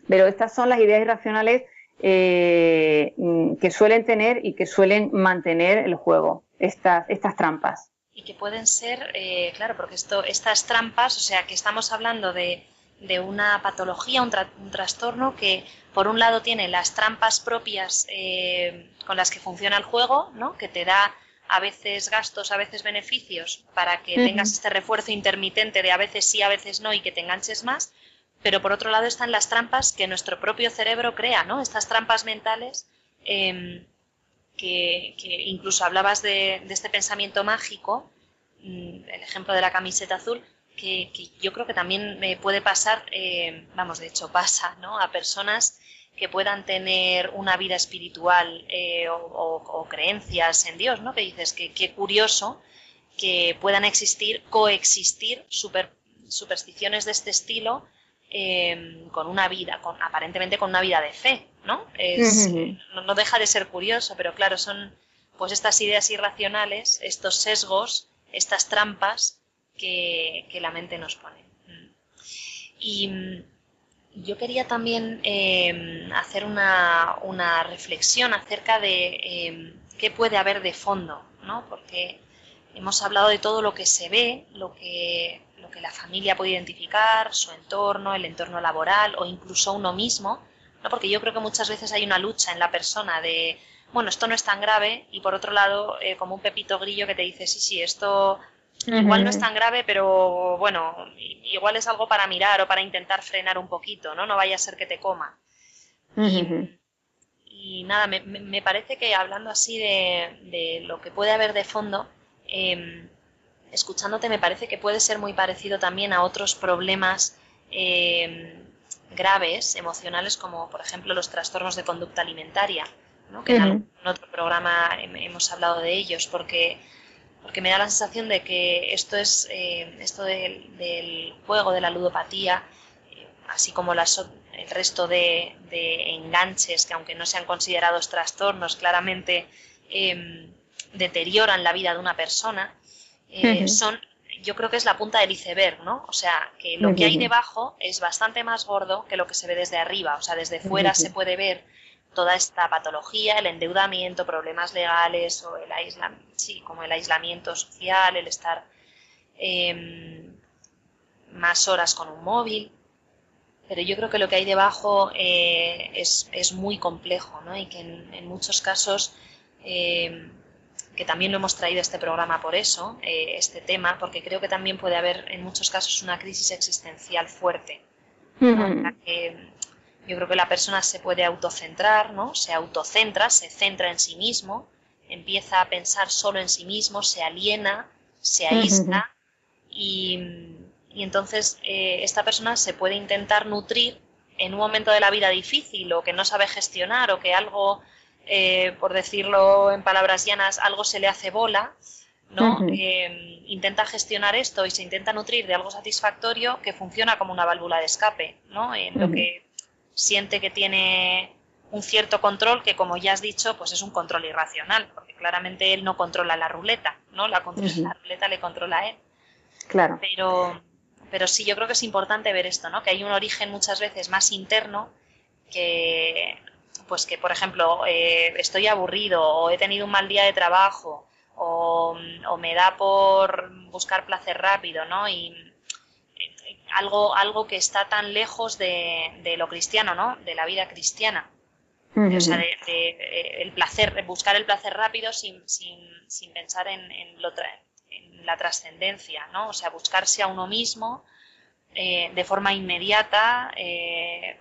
Pero estas son las ideas irracionales eh, que suelen tener y que suelen mantener el juego, estas, estas trampas y que pueden ser, eh, claro, porque esto, estas trampas, o sea, que estamos hablando de, de una patología, un, trastorno que por un lado tiene las trampas propias eh, con las que funciona el juego, ¿no? que te da a veces gastos, a veces beneficios, para que tengas este refuerzo intermitente de a veces sí, a veces no y que te enganches más, pero por otro lado están las trampas que nuestro propio cerebro crea, ¿no? Estas trampas mentales em, que, incluso hablabas de, este pensamiento mágico, mm, el ejemplo de la camiseta azul, que, yo creo que también me puede pasar, em, vamos, de hecho pasa, ¿no? A personas que puedan tener una vida espiritual eh, o, creencias en Dios, ¿no? Que dices que qué curioso que puedan existir, coexistir supersticiones de este estilo Em, con una vida, con, aparentemente con una vida de fe, ¿no? no, deja de ser curioso, pero claro, son pues estas ideas irracionales, estos sesgos, estas trampas que, la mente nos pone. Y mm, yo quería también em, hacer una, una, reflexión acerca de em, qué puede haber de fondo, ¿no? Porque hemos hablado de todo lo que se ve, lo que que la familia puede identificar, su entorno, el entorno laboral o incluso uno mismo, ¿no? porque yo creo que muchas veces hay una lucha en la persona de, bueno, esto no es tan grave y por otro lado, eh, como un pepito grillo que te dice, sí, sí, esto igual no es tan grave, pero bueno, igual es algo para mirar o para intentar frenar un poquito, ¿no? No vaya a ser que te coma. y, nada, me, parece que hablando así de, lo que puede haber de fondo, em, escuchándote me parece que puede ser muy parecido también a otros problemas eh, graves, emocionales, como por ejemplo los trastornos de conducta alimentaria, ¿no? que en, otro programa hemos hablado de ellos, porque, porque me da la sensación de que esto es eh, esto del, juego, de la ludopatía, eh, así como las, el resto de, enganches que aunque no sean considerados trastornos, claramente deterioran la vida de una persona, eh, son, yo creo que es la punta del iceberg, ¿no? O sea, que lo que hay debajo es bastante más gordo que lo que se ve desde arriba. O sea, desde fuera se puede ver toda esta patología, el endeudamiento, problemas legales o el aislamiento, sí, como el aislamiento social, el estar em, más horas con un móvil. Pero yo creo que lo que hay debajo eh, es, es, muy complejo, ¿no? Y que en, muchos casos em, que también lo hemos traído a este programa por eso, eh, este tema, porque creo que también puede haber en muchos casos una crisis existencial fuerte. Yo creo que la persona se puede autocentrar, ¿no? Se autocentra, se centra en sí mismo, empieza a pensar solo en sí mismo, se aliena, se aísla y, entonces eh, esta persona se puede intentar nutrir en un momento de la vida difícil o que no sabe gestionar o que algo eh, por decirlo en palabras llanas, algo se le hace bola, ¿no? Eh, intenta gestionar esto y se intenta nutrir de algo satisfactorio que funciona como una válvula de escape, ¿no? En lo que siente que tiene un cierto control que, como ya has dicho, pues es un control irracional, porque claramente él no controla la ruleta, ¿no? La, la ruleta le controla a él. Claro. Pero, pero sí, yo creo que es importante ver esto, ¿no? Que hay un origen muchas veces más interno que pues que, por ejemplo, eh, estoy aburrido o he tenido un mal día de trabajo o, me da por buscar placer rápido, ¿no? Y algo, algo que está tan lejos de, lo cristiano, ¿no? De la vida cristiana. O sea, de, eh, el placer, buscar el placer rápido sin, sin, pensar en, en, la trascendencia, ¿no? O sea, buscarse a uno mismo de forma inmediata,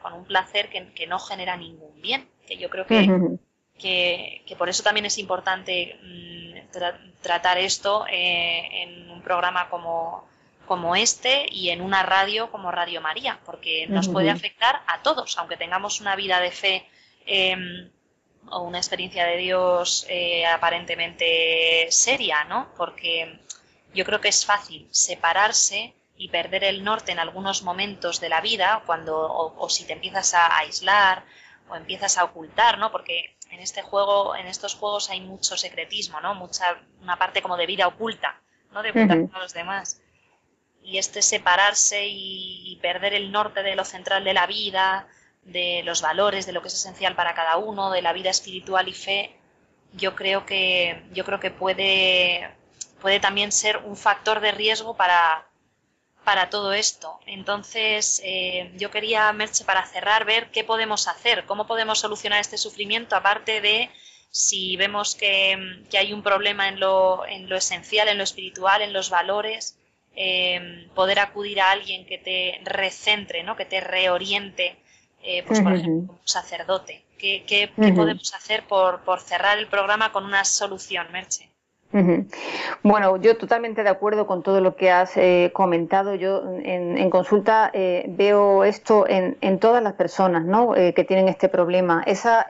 con un placer que, no genera ningún bien que yo creo que, que, por eso también es importante mm, tratar esto eh, en un programa como, como este y en una radio como Radio María, porque nos puede afectar a todos, aunque tengamos una vida de fe em, o una experiencia de Dios eh, aparentemente seria, ¿no? Porque yo creo que es fácil separarse y perder el norte en algunos momentos de la vida, cuando o si te empiezas a aislar o empiezas a ocultar, ¿no? Porque en este juego, en estos juegos hay mucho secretismo, ¿no? Mucha, una parte como de vida oculta, ¿no? De ocultar a los demás. Y este separarse y, perder el norte de lo central de la vida, de los valores, de lo que es esencial para cada uno, de la vida espiritual y fe, yo creo que, yo creo que puede, puede también ser un factor de riesgo para, para todo esto. Entonces, eh, yo quería, Merche, para cerrar, ver qué podemos hacer, cómo podemos solucionar este sufrimiento, aparte de si vemos que, hay un problema en lo, en lo, esencial, en lo espiritual, en los valores, eh, poder acudir a alguien que te recentre, ¿no? que te reoriente, eh, pues por ejemplo, un sacerdote. ¿Qué, qué, podemos hacer por, por cerrar el programa con una solución, Merche? Bueno, yo totalmente de acuerdo con todo lo que has eh, comentado. Yo en, consulta eh, veo esto en, todas las personas ¿no? Eh, que tienen este problema. ese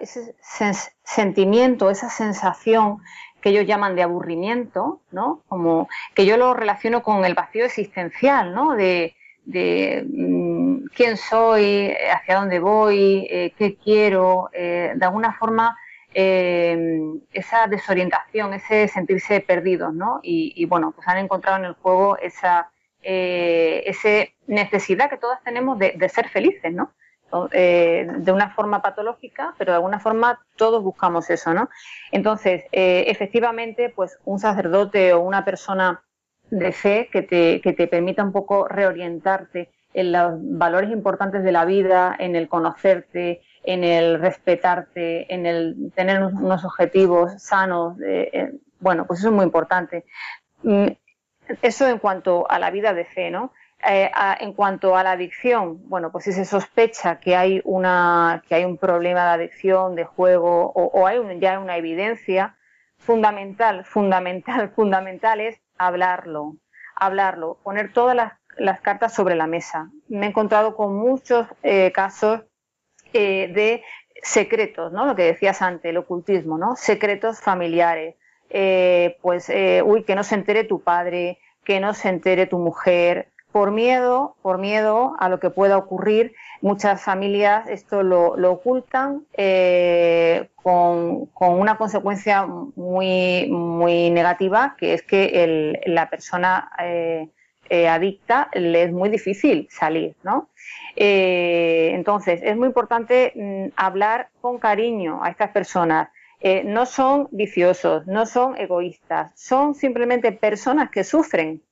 sentimiento, esa sensación que ellos llaman de aburrimiento, ¿no? Como que yo lo relaciono con el vacío existencial, ¿no? De, de mm, quién soy, hacia dónde voy, qué quiero, de alguna forma eh, esa desorientación, ese sentirse perdidos, ¿no? Y, bueno, pues han encontrado en el juego esa, eh, necesidad que todas tenemos de, ser felices, ¿no? Eh, de una forma patológica, pero de alguna forma todos buscamos eso, ¿no? Entonces, eh, efectivamente, pues un sacerdote o una persona de fe que te, que te permita un poco reorientarte en los valores importantes de la vida, en el conocerte, en el respetarte, en el tener unos objetivos sanos. Eh, bueno, pues eso es muy importante. Mm, eso en cuanto a la vida de fe, ¿no? Eh, en cuanto a la adicción, bueno, pues si se sospecha que hay una que hay un problema de adicción, de juego, o, hay ya una evidencia, fundamental, fundamental, fundamental es hablarlo, hablarlo, poner todas las, cartas sobre la mesa. Me he encontrado con muchos eh, casos eh, de secretos, ¿no? Lo que decías antes, el ocultismo, ¿no? Secretos familiares. Pues, uy, que no se entere tu padre, que no se entere tu mujer. Por miedo, por miedo a lo que pueda ocurrir, muchas familias esto lo, ocultan con, una consecuencia muy, muy negativa, que es que la persona adicta le es muy difícil salir, ¿no? Eh, entonces, es muy importante mm, hablar con cariño a estas personas. Eh, no son viciosos, no son egoístas, son simplemente personas que sufren.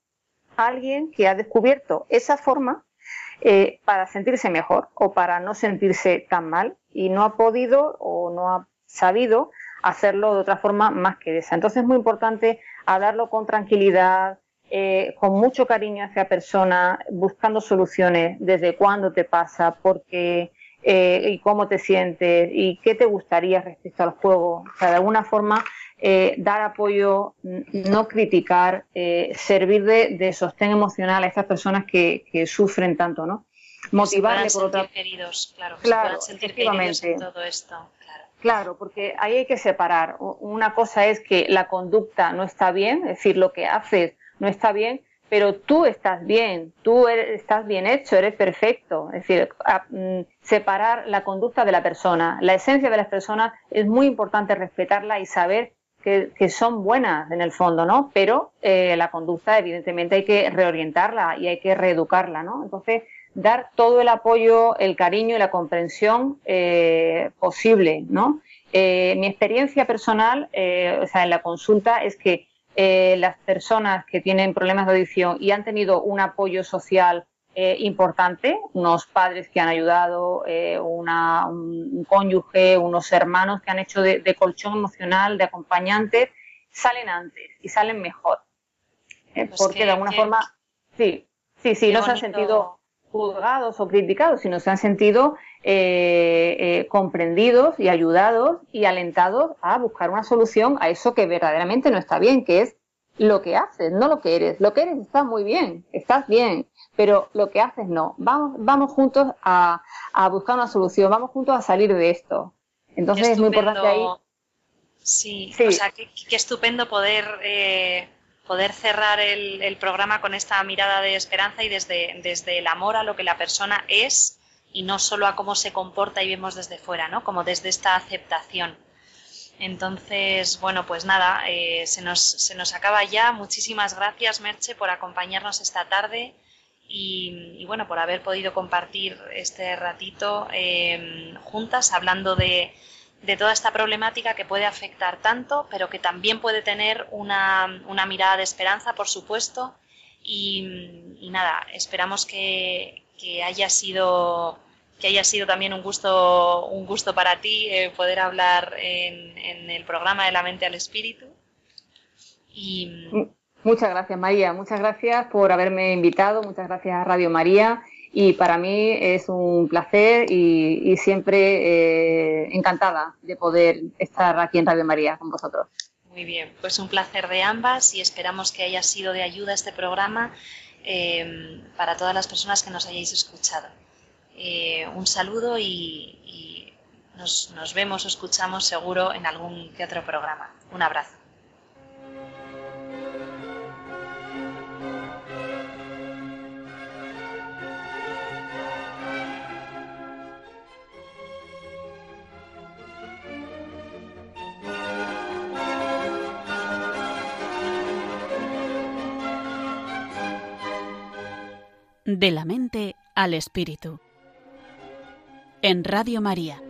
Alguien que ha descubierto esa forma eh, para sentirse mejor o para no sentirse tan mal y no ha podido o no ha sabido hacerlo de otra forma más que esa. Entonces es muy importante hablarlo con tranquilidad, eh, con mucho cariño hacia persona, buscando soluciones, desde cuándo te pasa, por qué eh, y cómo te sientes y qué te gustaría respecto al juego. O sea, de alguna forma, eh, dar apoyo, no criticar, servir de, sostén emocional a estas personas que, sufren tanto, ¿no? Motivarle por otra queridos, claro, claro sentir queridos en todo esto. Claro. Claro, porque ahí hay que separar. Una cosa es que la conducta no está bien, es decir, lo que haces no está bien, pero tú estás bien, tú estás bien hecho, eres perfecto. Es decir, mm, separar la conducta de la persona. La esencia de las personas es muy importante respetarla y saber que, son buenas en el fondo, ¿no? Pero eh, la conducta, evidentemente, hay que reorientarla y hay que reeducarla, ¿no? Entonces, dar todo el apoyo, el cariño y la comprensión eh, posible, ¿no? Eh, mi experiencia personal, o sea, en la consulta, es que eh, las personas que tienen problemas de adicción y han tenido un apoyo social eh, importante, unos padres que han ayudado, eh, un cónyuge, unos hermanos que han hecho de, colchón emocional, de acompañantes, salen antes y salen mejor. Pues porque de alguna forma, sí, sí, sí, no se han sentido juzgados o criticados, sino se han sentido comprendidos y ayudados y alentados a buscar una solución a eso que verdaderamente no está bien, que es lo que haces, no lo que eres. Lo que eres está muy bien, estás bien, pero lo que haces no. Vamos, vamos juntos a, buscar una solución, vamos juntos a salir de esto. Entonces es muy importante ahí. Sí, o sea, qué, estupendo poder, eh, poder cerrar el, el, programa con esta mirada de esperanza y desde, desde el amor a lo que la persona es y no solo a cómo se comporta y vemos desde fuera, ¿no? Como desde esta aceptación. Entonces, bueno, pues nada, eh, se, nos, se, nos, acaba ya. Muchísimas gracias, Merche, por acompañarnos esta tarde y, bueno, por haber podido compartir este ratito em, juntas hablando de, de, toda esta problemática que puede afectar tanto, pero que también puede tener una, una mirada de esperanza, por supuesto, Y, nada, esperamos que, haya sido que haya sido también un gusto un gusto para ti eh, poder hablar en, en, el programa de la mente al espíritu. Y muchas gracias María muchas gracias por haberme invitado muchas gracias a Radio María y para mí es un placer y, siempre eh, encantada de poder estar aquí en Radio María con vosotros. Muy bien, pues un placer de ambas y esperamos que haya sido de ayuda este programa eh, para todas las personas que nos hayáis escuchado. Eh, un saludo y, nos, nos vemos o escuchamos seguro en algún que otro programa. Un abrazo. De la mente al espíritu. En Radio María.